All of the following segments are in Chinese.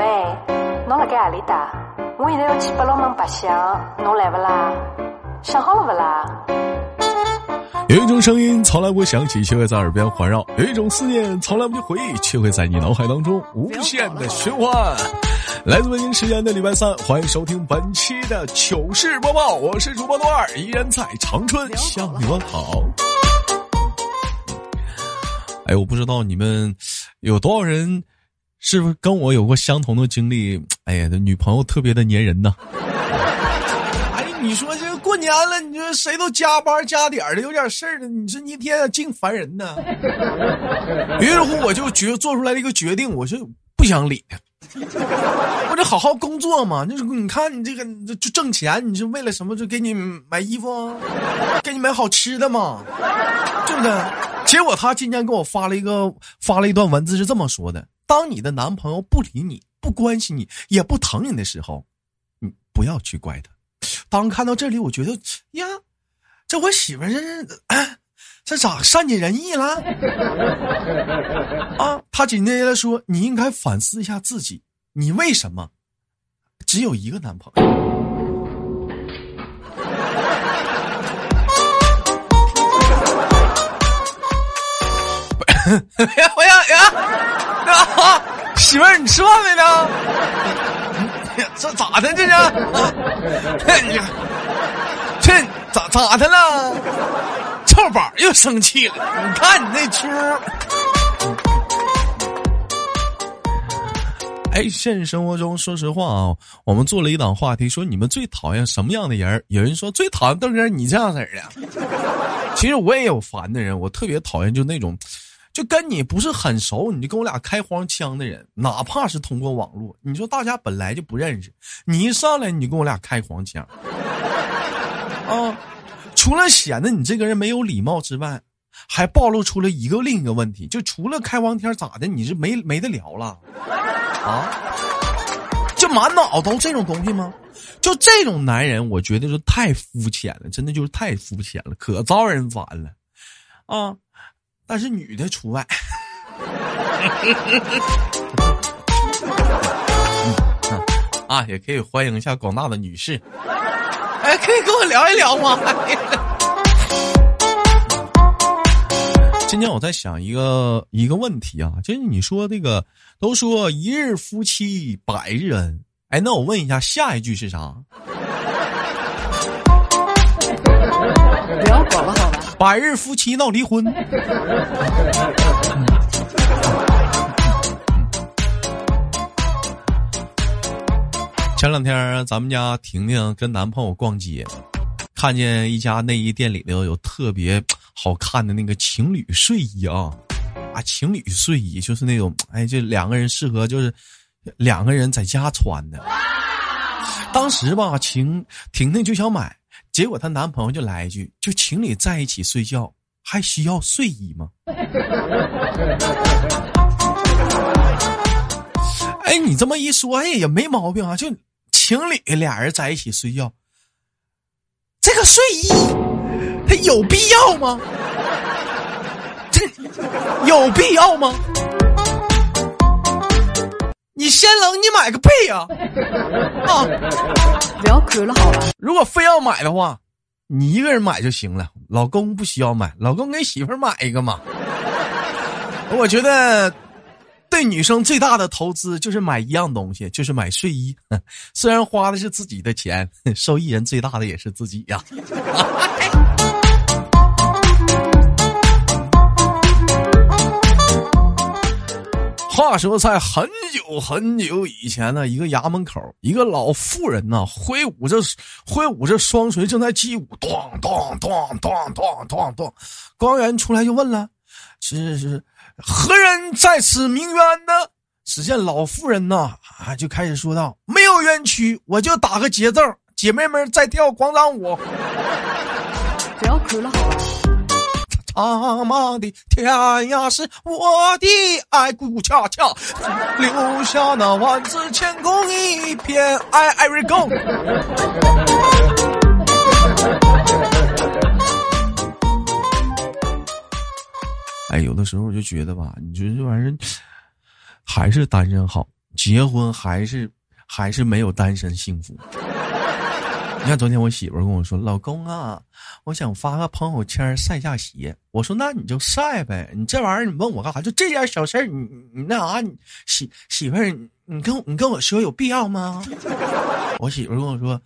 喂，侬辣盖阿里搭？我现在要去八龙门白相，侬来不啦？想好了不啦？有一种声音从来不响起，却会在耳边环绕；有一种思念从来不去回忆，却会在你脑海当中无限的循环。来自北京时间的礼拜三，欢迎收听本期的糗事播报，我是主播多二，依然在长春向你们好。哎，我不知道你们有多少人，是不是跟我有过相同的经历？哎呀，这女朋友特别的粘人呐。哎，你说这过年了，你说谁都加班加点的，有点事儿的，你说你一天净烦人呢。于是乎，我就决做出来了一个决定，我是不想理他。我得好好工作嘛，就是你看你这个就挣钱，你是为了什么？就给你买衣服，给你买好吃的嘛，对不对？结果他今天给我发了一个发了一段文字，是这么说的：当你的男朋友不理你、不关心你、也不疼你的时候，你不要去怪他。当看到这里，我觉得呀，这我媳妇这是这咋善解人意了？啊！他紧接着说：“你应该反思一下自己，你为什么只有一个男朋友？”呀，我呀呀！媳妇儿，你吃饭没呢？这咋的？这是？呀，这咋咋的了？臭宝又生气了。你看你那出。哎，现实生活中，说实话啊，我们做了一档话题，说你们最讨厌什么样的人？有人说最讨厌邓哥，你这样式的。其实我也有烦的人，我特别讨厌就那种。就跟你不是很熟，你就跟我俩开黄腔的人，哪怕是通过网络，你说大家本来就不认识，你一上来你就跟我俩开黄腔，啊，除了显得你这个人没有礼貌之外，还暴露出了一个另一个问题，就除了开黄腔咋的，你是没没得聊了，啊，就满脑都这种东西吗？就这种男人，我觉得是太肤浅了，真的就是太肤浅了，可招人烦了，啊。但是女的除外，啊，也可以欢迎一下广大的女士，哎，可以跟我聊一聊吗？今天我在想一个一个问题啊，就是你说这个都说一日夫妻百日恩，哎，那我问一下，下一句是啥？不要管了，百日夫妻闹离婚。前两天咱们家婷婷跟男朋友逛街，看见一家内衣店里头有特别好看的那个情侣睡衣啊，啊，情侣睡衣就是那种，哎，就两个人适合就是两个人在家穿的。当时吧，晴婷婷就想买。结果她男朋友就来一句：“就情侣在一起睡觉，还需要睡衣吗？” 哎，你这么一说，哎也没毛病啊。就情侣俩人在一起睡觉，这个睡衣它有必要吗？这 有必要吗？你先冷，你买个被呀！啊，不要哭了，好吧？如果非要买的话，你一个人买就行了，老公不需要买，老公给媳妇买一个嘛。我觉得，对女生最大的投资就是买一样东西，就是买睡衣。虽然花的是自己的钱，受益人最大的也是自己呀。话说，在很久很久以前呢，一个衙门口，一个老妇人呢，挥舞着挥舞着双锤，正在击鼓，咚咚咚咚咚咚咚。官员出来就问了：“是是何人在此鸣冤呢？”只见老妇人呢啊，就开始说道：“没有冤屈，我就打个节奏，姐妹们在跳广场舞。”不要哭了，吧。苍茫的天涯是我的爱，顾恰恰 留下那万紫千红一片爱。Every go。哎，有的时候我就觉得吧，你说这玩意儿还是单身好。结婚还是还是没有单身幸福。你看，昨天我媳妇跟我说：“老公啊，我想发个朋友圈晒下鞋。”我说：“那你就晒呗，你这玩意儿你问我干啥？就这点小事儿，你你那啥，你媳媳妇儿，你跟你跟我说有必要吗？” 我媳妇跟我说：“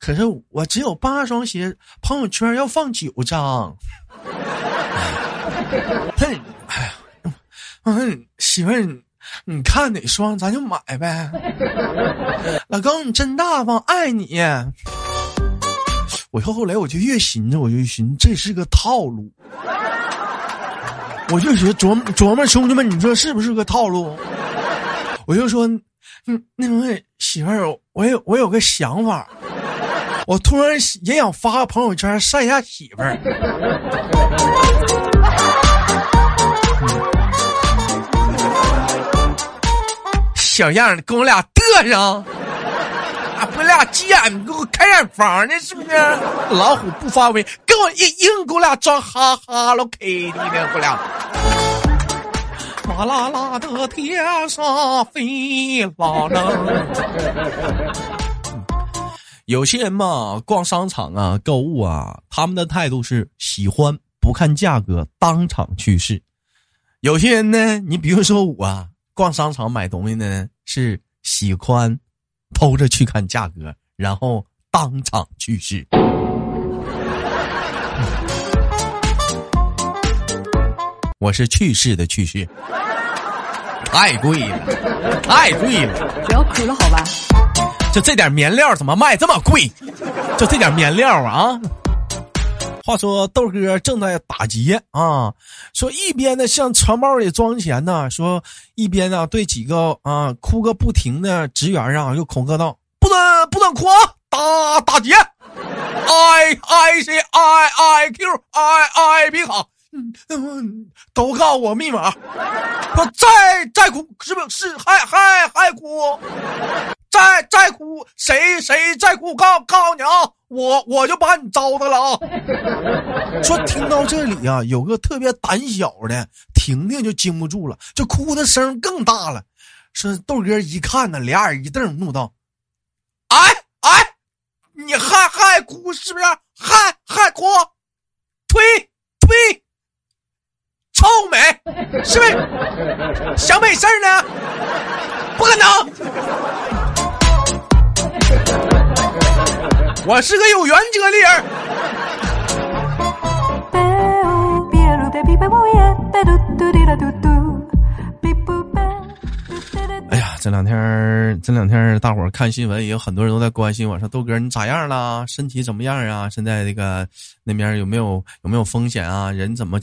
可是我只有八双鞋，朋友圈要放九张。” 哼，哎呀，嗯，媳妇儿，你看哪双咱就买呗。老公，你真大方，爱你。我后后来我就越寻思，我就寻这是个套路，我就觉琢磨琢磨，兄弟们，你说是不是个套路？我就说，嗯，那位媳妇儿，我有我有个想法，我突然也想发个朋友圈晒一下媳妇儿。小样跟我俩嘚上。我俩急眼，给我开眼房呢，是不是？老虎不发威，跟我硬硬给我俩装哈哈喽 K 的呢，我俩。哗啦啦的天上飞啦啦。有些人嘛，逛商场啊，购物啊，他们的态度是喜欢不看价格，当场去试。有些人呢，你比如说我啊逛商场买东西呢，是喜欢。偷着去看价格，然后当场去世。我是去世的去世，太贵了，太贵了。不要哭了，好吧？就这点棉料怎么卖这么贵？就这点棉料啊！话说豆哥正在打劫啊，说一边呢向钱包里装钱呢，说一边呢对几个啊哭个不停的职员啊又恐吓道：“不准不准哭啊，打打劫！I I C I I Q I I 别卡。”嗯，都告诉我密码，说再再哭是不是还还还哭？再再哭谁谁再哭？告告诉你啊，我我就把你糟蹋了啊！说听到这里啊，有个特别胆小的婷婷就经不住了，就哭的声更大了。说豆哥一看呢，俩眼一瞪，怒道：“哎哎，你还还哭是不是？还还哭？推推！”臭美，是不是想美事呢？不可能！我是个有原则的人。哎呀，这两天这两天大伙儿看新闻，也有很多人都在关心我说：“豆哥，你咋样了？身体怎么样啊？现在这个那边有没有有没有风险啊？人怎么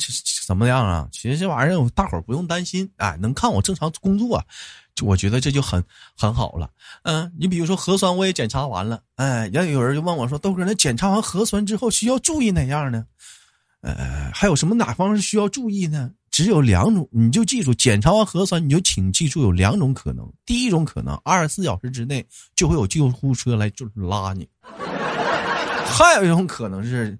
怎么样啊？”其实这玩意儿大伙儿不用担心，哎，能看我正常工作，我觉得这就很很好了。嗯，你比如说核酸我也检查完了，哎，要有人就问我说：“豆哥，那检查完核酸之后需要注意哪样呢？呃，还有什么哪方面需要注意呢？”只有两种，你就记住，检查完核酸，你就请记住有两种可能。第一种可能，二十四小时之内就会有救护车来就拉你；还有一种可能是，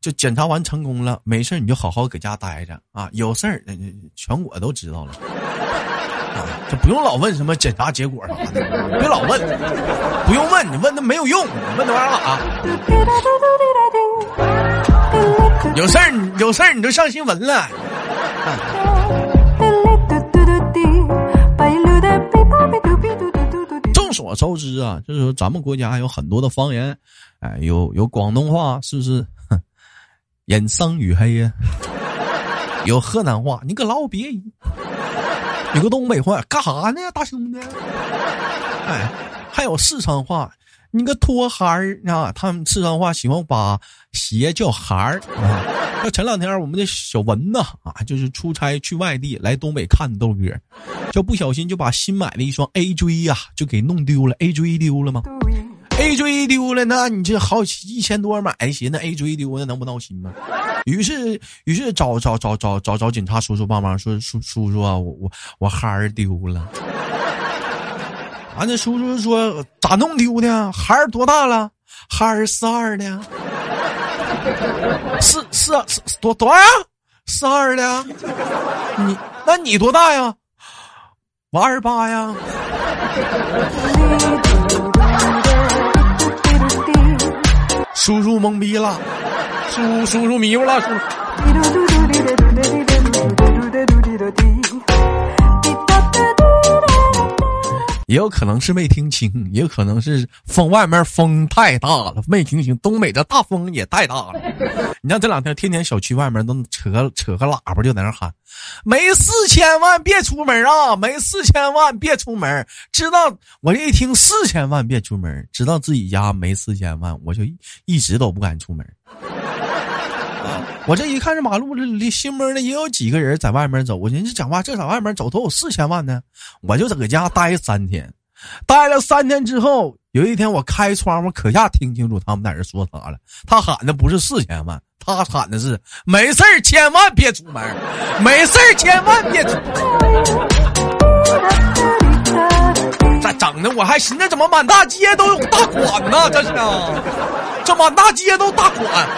就检查完成功了，没事你就好好搁家待着啊。有事儿，全国都知道了，就不用老问什么检查结果啥的，别老问，不用问，你问那没有用，你问那玩意儿干啥？有事儿，有事儿你就上新闻了。众所周知啊，就是说咱们国家有很多的方言，哎，有有广东话，是不是？人生与黑呀，有河南话，你可老别意；有个东北话，干啥呢，大兄弟？哎，还有四川话。你个拖孩儿啊！他们四川话喜欢把鞋叫孩儿啊。那前两天我们的小文呐啊，就是出差去外地来东北看豆哥，就不小心就把新买的一双 A J 呀就给弄丢了。A J 丢了吗？A J 丢了，那你这好一千多买的鞋，那 A J 丢那能不闹心吗？于是，于是找找找找找找警察叔叔帮忙，说叔叔叔啊，我我我孩儿丢了。啊那叔叔说咋弄丢的？孩儿多大了？孩儿四二的，四四四多多少？四二的。你那你多大呀？我二十八呀。叔叔懵逼了，叔叔叔迷糊了，叔。也有可能是没听清，也有可能是风外面风太大了，没听清。东北的大风也太大了。你看这两天天天小区外面都扯扯个喇叭就在那喊：“没四千万别出门啊，没四千万别出门。”知道我这一听四千万别出门，知道自己家没四千万，我就一直都不敢出门。我这一看，这马路里心摸的也有几个人在外面走。我寻思讲话，这在外面走都有四千万呢。我就搁家待三天，待了三天之后，有一天我开窗户，可下听清楚他们在这说啥了。他喊的不是四千万，他喊的是没事千万别出门，没事千万别出。咋整的？我还寻思怎么满大街都有大款呢？这是，这满大街都大款。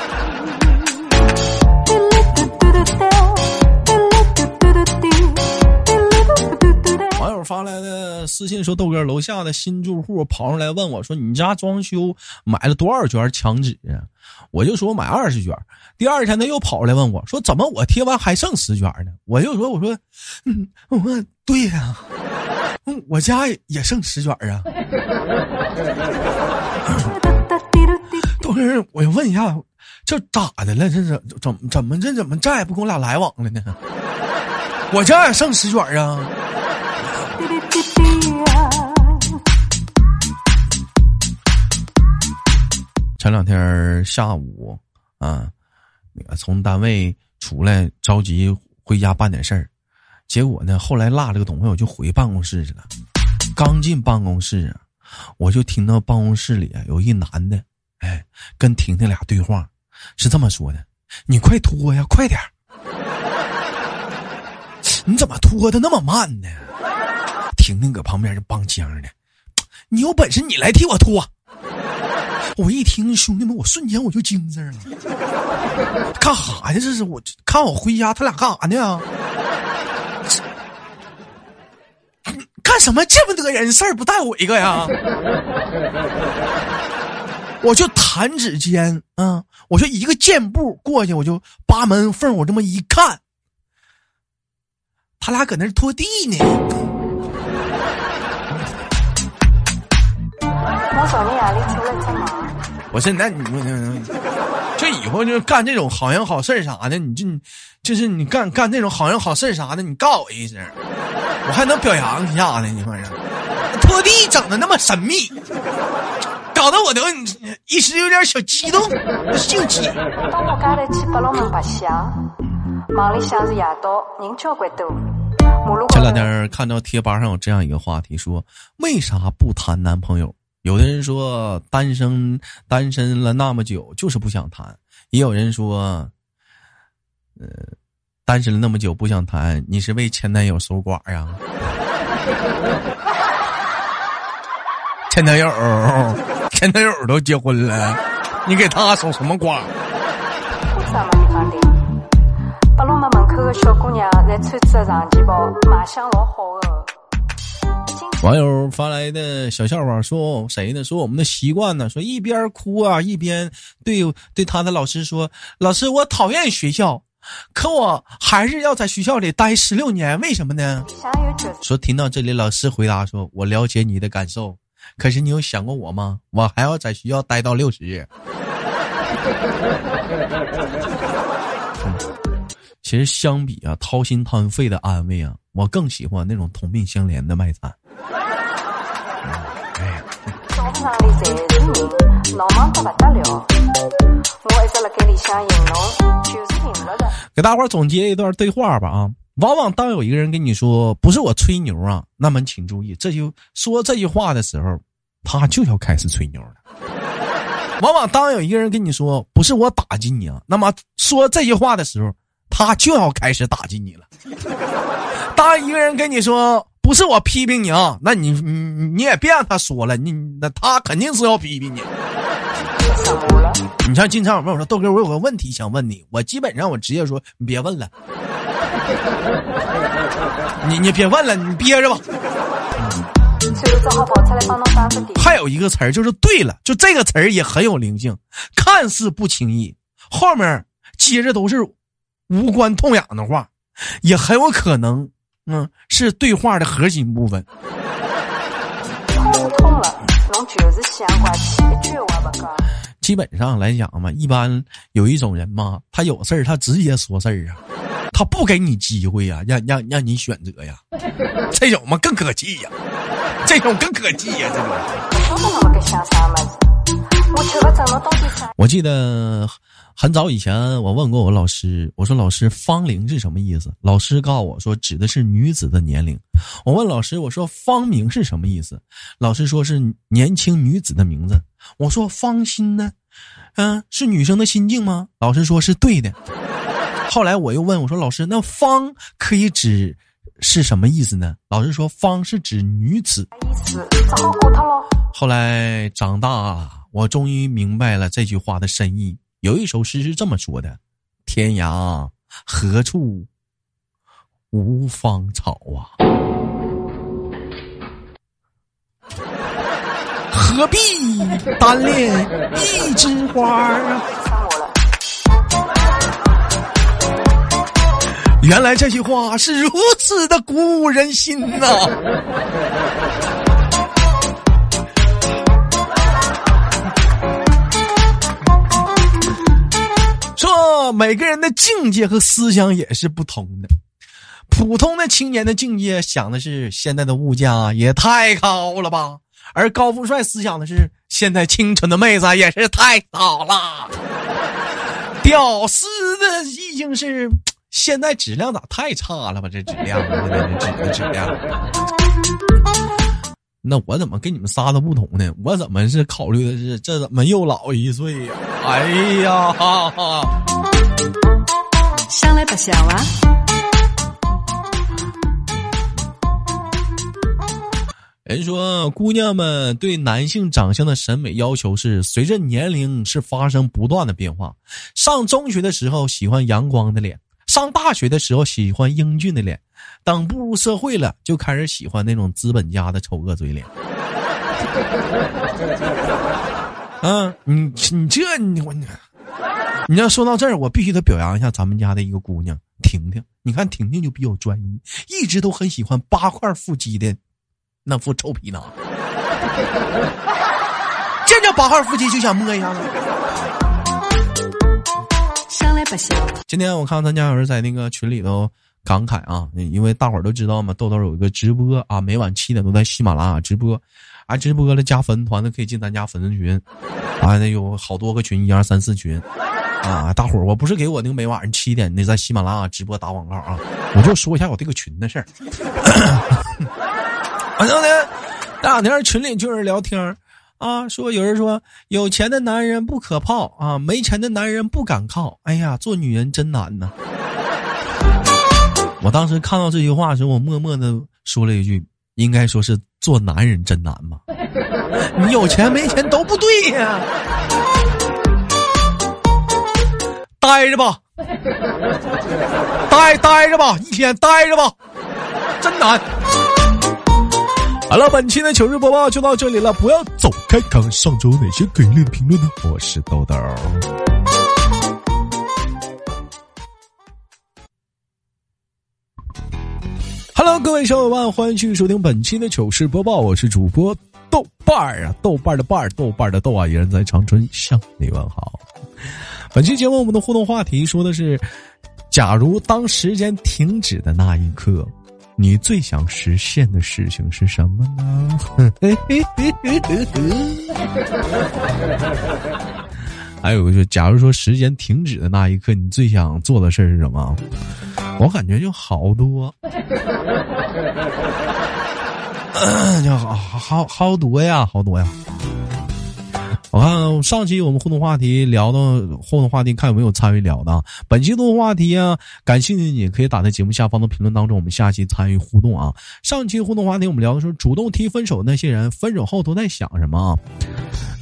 网友发来的私信说：“豆哥，楼下的新住户跑上来问我说，你家装修买了多少卷墙纸啊？”我就说买二十卷。第二天他又跑来问我说：“怎么我贴完还剩十卷呢？”我就说：“我说，嗯，我对呀，我家也剩十卷啊。”豆哥，我要问一下。这咋的了？这是怎怎么这怎么再也不跟我俩来往了呢？我家也剩十卷啊！前两天下午啊，那个从单位出来着急回家办点事儿，结果呢，后来落了个东西，我就回办公室去了。刚进办公室啊，我就听到办公室里有一男的，哎，跟婷婷俩对话。是这么说的，你快拖呀，快点你怎么拖的那么慢呢？婷婷搁旁边就帮腔的。你有本事你来替我拖。我一听兄弟们，我瞬间我就精神了。干啥呀？这是我看我回家，他俩干啥呢？干什么这么多人事儿不带我一个呀？我就弹指间啊，我就一个箭步过去，我就扒门缝，我这么一看，他俩搁那拖地呢。我说你压力出来干嘛？我说那你不，就以后就干这种好人好事啥的，你就就是你干干这种好人好事啥的，你告我一声，我还能表扬一下呢。你反正拖地整的那么神秘。搞得我都一时有点小激动，兴起。前两天看到贴吧上有这样一个话题，说为啥不谈男朋友？有的人说单身单身了那么久就是不想谈，也有人说，呃，单身了那么久不想谈，你是为前男友守寡呀？前男友。前男友都结婚了，你给他守什么寡？把我们门口的小姑娘在穿着长旗袍，卖相老好的网友发来的小笑话说谁呢？说我们的习惯呢？说一边哭啊，一边对对他的老师说：“老师，我讨厌学校，可我还是要在学校里待十六年，为什么呢？”说听到这里，老师回答说：“我了解你的感受。”可是你有想过我吗？我还要在学校待到六十。其实相比啊，掏心掏肺的安慰啊，我更喜欢那种同病相怜的卖惨。给大伙总结一段对话吧啊。往往当有一个人跟你说“不是我吹牛啊”，那么请注意，这就说这句话的时候，他就要开始吹牛了。往往当有一个人跟你说“不是我打击你啊”，那么说这句话的时候，他就要开始打击你了。当一个人跟你说“不是我批评你啊”，那你你你也别让他说了，你那他肯定是要批评你。你像经常有问我说豆哥，我有个问题想问你，我基本上我直接说你别问了。你你别问了，你憋着吧。还有一个词儿就是对了，就这个词儿也很有灵性，看似不轻易，后面接着都是无关痛痒的话，也很有可能，嗯，是对话的核心部分。通通了，侬就是想怪气，一句话不讲。基本上来讲嘛，一般有一种人嘛，他有事儿他直接说事儿啊，他不给你机会呀，让让让你选择呀，这种嘛更可气呀，这种更可气呀，这种。我记得很早以前，我问过我老师，我说老师，芳龄是什么意思？老师告诉我说，指的是女子的年龄。我问老师，我说芳名是什么意思？老师说是年轻女子的名字。我说芳心呢？嗯、是女生的心境吗？老师说是对的。后来我又问我说，老师，那芳可以指是什么意思呢？老师说芳是指女子。后来长大了，我终于明白了这句话的深意。有一首诗是这么说的：“天涯何处无芳草啊，何必单恋一枝花啊。，”原来这句话是如此的鼓舞人心呐、每个人的境界和思想也是不同的。普通的青年的境界想的是现在的物价也太高了吧，而高富帅思想的是现在清纯的妹子也是太少了。屌丝的意境是现在质量咋太差了吧？这质量，这质的质量。那我怎么跟你们仨都不同呢？我怎么是考虑的是这怎么又老一岁呀、哎呀，哈哈想来不想啊？人说，姑娘们对男性长相的审美要求是随着年龄是发生不断的变化。上中学的时候喜欢阳光的脸，上大学的时候喜欢英俊的脸，等步入社会了就开始喜欢那种资本家的丑恶嘴脸。啊，你你这你我你，要说到这儿，我必须得表扬一下咱们家的一个姑娘婷婷。你看婷婷就比较专一，一直都很喜欢八块腹肌的那副臭皮囊，见着八块腹肌就想摸一下子。今天我看咱家有人在那个群里头感慨啊，因为大伙儿都知道嘛，豆豆有一个直播啊，每晚七点都在喜马拉雅直播，啊，直播了加粉丝团的可以进咱家粉丝群，啊，那有好多个群，一二三四群，啊，大伙儿，我不是给我那个每晚上七点那在喜马拉雅直播打广告啊，我就说一下我这个群的事儿。完了呢，这两天群里就有人聊天儿啊，说有人说有钱的男人不可泡啊，没钱的男人不敢靠。哎呀，做女人真难呐！我当时看到这句话的时候，我默默的说了一句，应该说是做男人真难吧。你有钱没钱都不对呀，待着吧，待待着吧，一天待着吧，真难。好了，本期的糗事播报就到这里了，不要走开，看看上周哪些给力的评论呢？我是豆豆。Hello，各位小伙伴，欢迎继续收听本期的糗事播报，我是主播豆瓣儿啊，豆瓣的瓣儿，豆瓣的豆啊，依然在长春向你问好。本期节目我们的互动话题说的是：假如当时间停止的那一刻，你最想实现的事情是什么呢？还有就，假如说时间停止的那一刻，你最想做的事儿是什么？我感觉就好多，就好好好多呀，好多呀。我看上期我们互动话题聊到互动话题，看有没有参与聊的。本期互动话题啊，感兴趣你可以打在节目下方的评论当中，我们下期参与互动啊。上期互动话题我们聊的是主动提分手那些人，分手后都在想什么啊？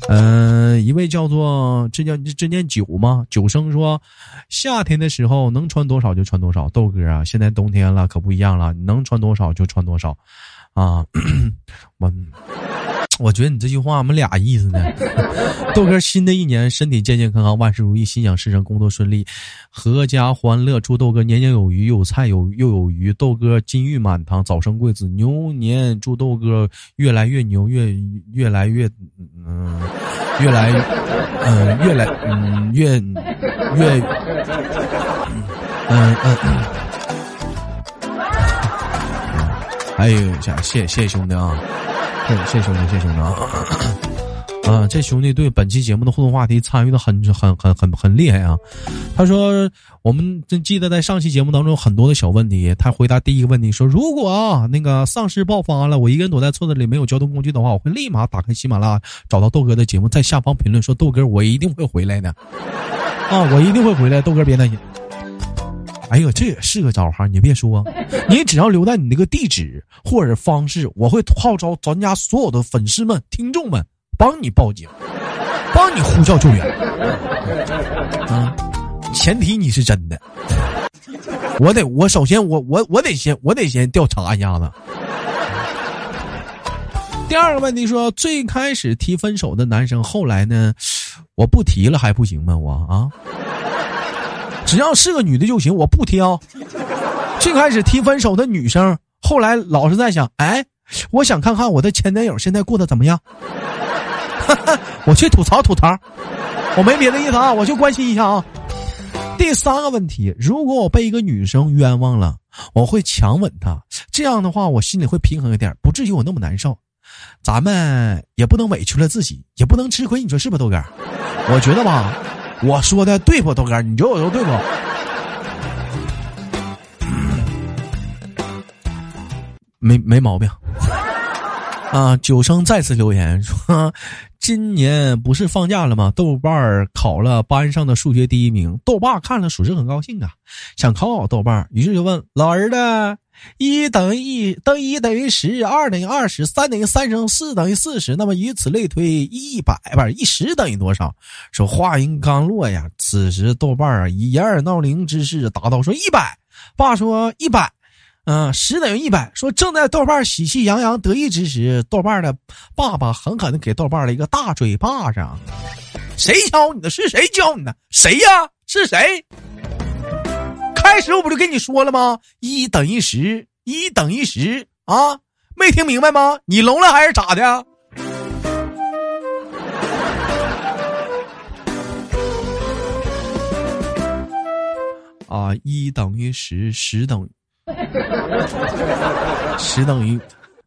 嗯、一位叫做这叫这念九吗？九生说，夏天的时候能穿多少就穿多少。豆哥啊，现在冬天了可不一样了，能穿多少就穿多少，啊，我我觉得你这句话我们俩意思呢。豆哥，新的一年身体健健康康，万事如意，心想事成，工作顺利，阖家欢乐。祝豆哥年年有余，有菜有又有余。豆哥金玉满堂，早生贵子，牛年祝豆哥越来越牛，越越来越嗯，越来嗯越来嗯越越嗯嗯嗯。哎呦，谢谢谢兄弟啊！谢谢兄弟，谢谢兄弟啊！啊，这兄弟对本期节目的互动话题参与的很很很很很厉害啊！他说，我们真记得在上期节目当中有很多的小问题，他回答第一个问题说，如果啊那个丧尸爆发了，我一个人躲在村子里没有交通工具的话，我会立马打开喜马拉雅找到豆哥的节目，在下方评论说豆哥，我一定会回来的啊，我一定会回来，豆哥别担心。哎呦，这也是个招哈！你别说，你只要留在你那个地址或者方式，我会号召咱家所有的粉丝们、听众们帮你报警，帮你呼叫救援。啊，前提你是真的。我得，我首先我我我得先我得先调查一下子。第二个问题说，最开始提分手的男生，后来呢，我不提了还不行吗？我啊。只要是个女的就行，我不挑。最开始提分手的女生，后来老是在想，哎，我想看看我的前男友现在过得怎么样。我去吐槽吐槽，我没别的意思啊，我就关心一下啊。第三个问题，如果我被一个女生冤枉了，我会强吻她，这样的话我心里会平衡一点，不至于我那么难受。咱们也不能委屈了自己，也不能吃亏，你说是不，豆哥？我觉得吧。我说的对不，豆哥？你觉得我说对不？没没毛病。啊，九生再次留言说，今年不是放假了吗？豆瓣考了班上的数学第一名，豆爸看了属实很高兴啊，想考考豆瓣于是就问老儿子。一等于一等于一等于十二等于二十三等于三十四等于四十，那么以此类推，一百不是一十等于多少？说话音刚落呀，此时豆瓣啊以掩耳盗铃之势答道：“说一百。”爸说一百，嗯，十等于一百。说正在豆瓣儿喜气洋洋得意之时，豆瓣儿的爸爸狠狠的给豆瓣儿了一个大嘴巴子。谁教你的？是谁教你的？谁呀？是谁？开始我不就跟你说了吗？一等于十，一等于十啊！没听明白吗？你聋了还是咋的？啊！一等于十，十等于十等于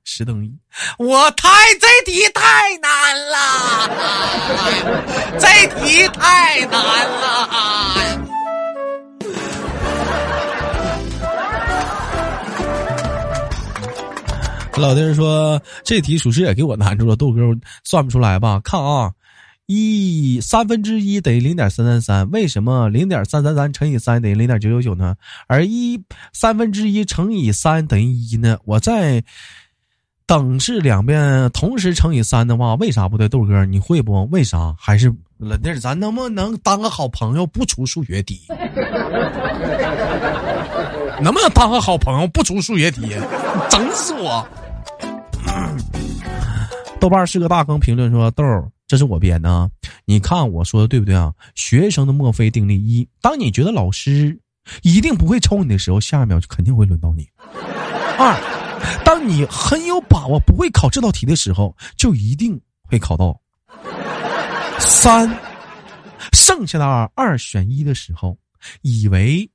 十等于，我太这题太难了，这题太难了。老弟说：“这题属实也给我难住了，豆哥算不出来吧？看啊，一三分之一等于零点三三三，为什么零点三三三乘以三等于零点九九九呢？而一三分之一乘以三等于一呢？我在等式两边同时乘以三的话，为啥不对？豆哥你会不？为啥？还是老弟，咱能不能当个好朋友，不出数学题？能不能当个好朋友，不出数学题？整死我！”豆瓣是个大坑，评论说：“豆儿，这是我编的，你看我说的对不对啊？”学生的墨菲定律一：当你觉得老师一定不会抽你的时候，下一秒就肯定会轮到你。二：当你很有把握不会考这道题的时候，就一定会考到。三：剩下的二二选一的时候，以为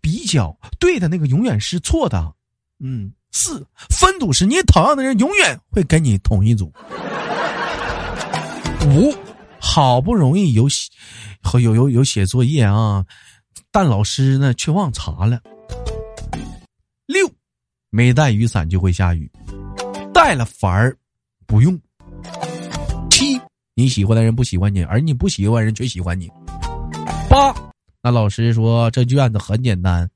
比较对的那个永远是错的。嗯。四分组时，你讨厌的人永远会跟你同一组。五，好不容易有写，有有有写作业啊，但老师呢却忘查了。六，没带雨伞就会下雨，带了反而不用。七，你喜欢的人不喜欢你，而你不喜欢人却喜欢你。八，那老师说这卷子很简单。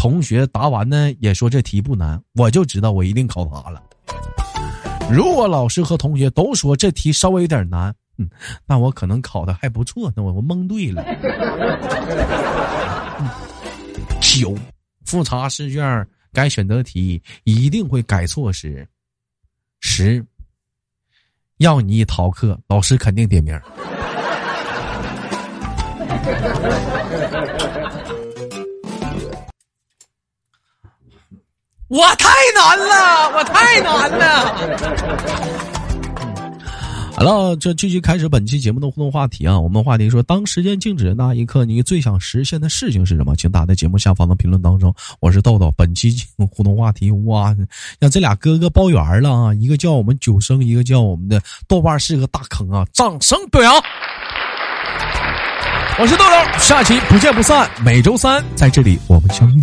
同学答完呢，也说这题不难，我就知道我一定考砸了。如果老师和同学都说这题稍微有点难，嗯，那我可能考的还不错，那我我蒙对了。九，复查试卷该选择题一定会改错时。十，要你一逃课，老师肯定点名。我太难了，我太难了。好了，这继续开始本期节目的互动话题啊！我们的话题说，当时间静止的那一刻，你最想实现的事情是什么？请打在节目下方的评论当中。我是豆豆，本期互动话题哇，让这俩哥哥包圆了啊！一个叫我们九生，一个叫我们的豆瓣是个大坑啊！掌声表扬！我是豆豆，下期不见不散。每周三在这里我们相遇。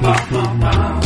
bum.